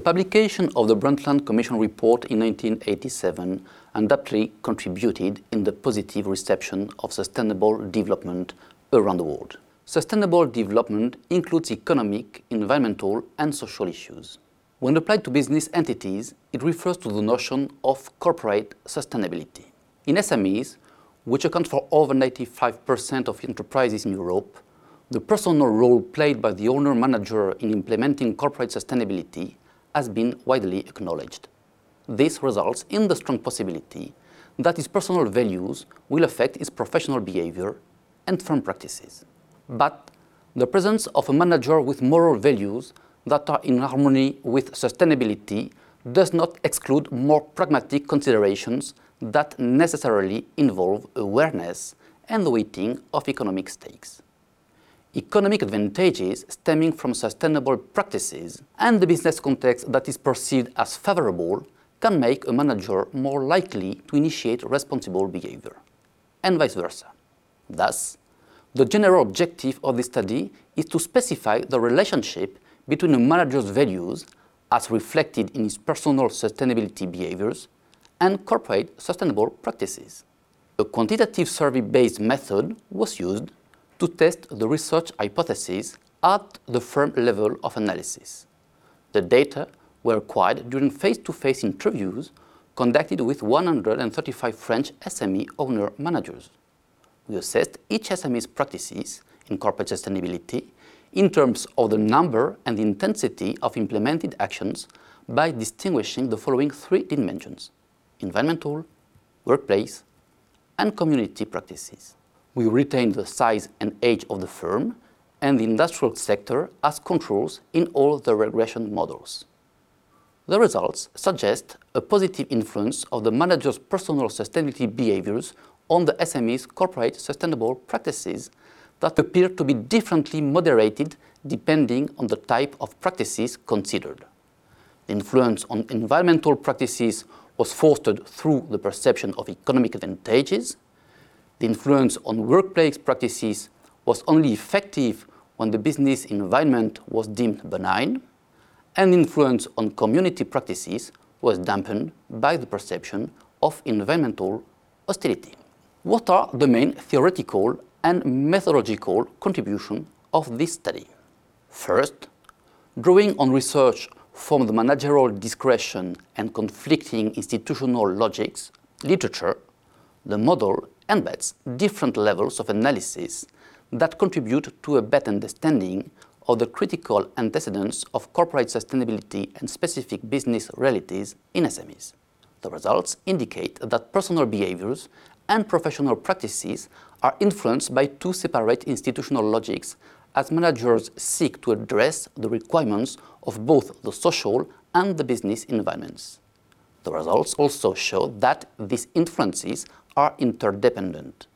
publication of the Brundtland Commission report in 1987 undoubtedly contributed in the positive reception of sustainable development around the world. Sustainable development includes economic, environmental, and social issues. When applied to business entities, it refers to the notion of corporate sustainability. In SMEs, which account for over 95% of enterprises in Europe, the personal role played by the owner manager in implementing corporate sustainability has been widely acknowledged. This results in the strong possibility that his personal values will affect his professional behavior and firm practices. But the presence of a manager with moral values that are in harmony with sustainability does not exclude more pragmatic considerations that necessarily involve awareness and the weighting of economic stakes. Economic advantages stemming from sustainable practices and the business context that is perceived as favorable can make a manager more likely to initiate responsible behavior, and vice versa. Thus, the general objective of this study is to specify the relationship between a manager's values, as reflected in his personal sustainability behaviors, and corporate sustainable practices. A quantitative survey-based method was used to test the research hypothesis at the firm level of analysis. The data were acquired during face-to-face interviews conducted with 135 French SME owner managers. We assessed each SME's practices in corporate sustainability in terms of the number and intensity of implemented actions by distinguishing the following three dimensions: environmental, workplace, and community practices. We retained the size and age of the firm and the industrial sector as controls in all the regression models. The results suggest a positive influence of the manager's personal sustainability behaviors on the SME's corporate sustainable practices that appear to be differently moderated depending on the type of practices considered. The influence on environmental practices was fostered through the perception of economic advantages. The influence on workplace practices was only effective when the business environment was deemed benign, and influence on community practices was dampened by the perception of environmental hostility. What are the main theoretical and methodological contribution of this study? First, drawing on research from the managerial discretion and conflicting institutional logics literature, the model embeds different levels of analysis that contribute to a better understanding of the critical antecedents of corporate sustainability and specific business realities in SMEs. The results indicate that personal behaviors and professional practices are influenced by two separate institutional logics as managers seek to address the requirements of both the social and the business environments. The results also show that these influences are interdependent.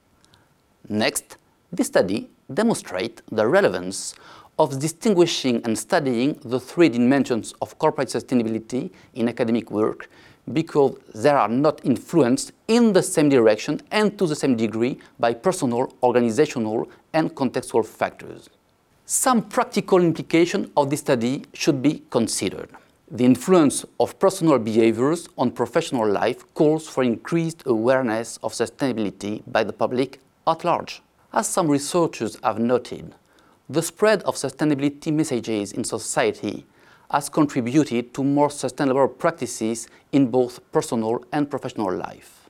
Next, this study demonstrates the relevance of distinguishing and studying the three dimensions of corporate sustainability in academic work because they are not influenced in the same direction and to the same degree by personal, organizational, and contextual factors. Some practical implications of this study should be considered. The influence of personal behaviors on professional life calls for increased awareness of sustainability by the public at large. As some researchers have noted, the spread of sustainability messages in society has contributed to more sustainable practices in both personal and professional life.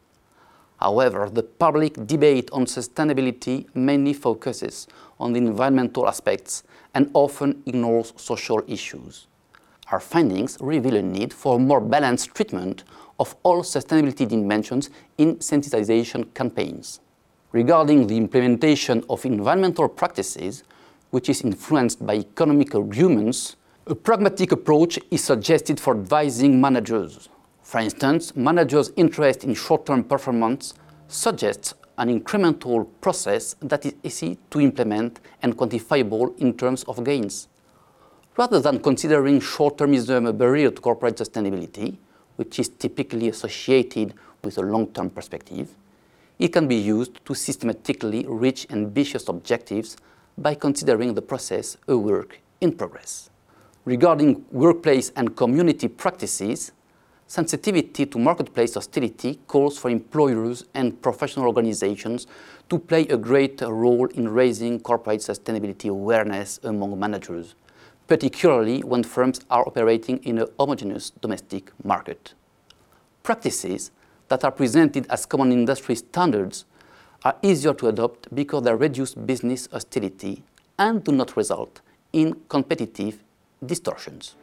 However, the public debate on sustainability mainly focuses on the environmental aspects and often ignores social issues. Our findings reveal a need for a more balanced treatment of all sustainability dimensions in sensitization campaigns. Regarding the implementation of environmental practices, which is influenced by economic arguments, a pragmatic approach is suggested for advising managers. For instance, managers' interest in short-term performance suggests an incremental process that is easy to implement and quantifiable in terms of gains. Rather than considering short-termism a barrier to corporate sustainability, which is typically associated with a long-term perspective, it can be used to systematically reach ambitious objectives by considering the process a work in progress. Regarding workplace and community practices, sensitivity to marketplace hostility calls for employers and professional organizations to play a greater role in raising corporate sustainability awareness among managers, particularly when firms are operating in a homogeneous domestic market. Practices that are presented as common industry standards are easier to adopt because they reduce business hostility and do not result in competitive distortions.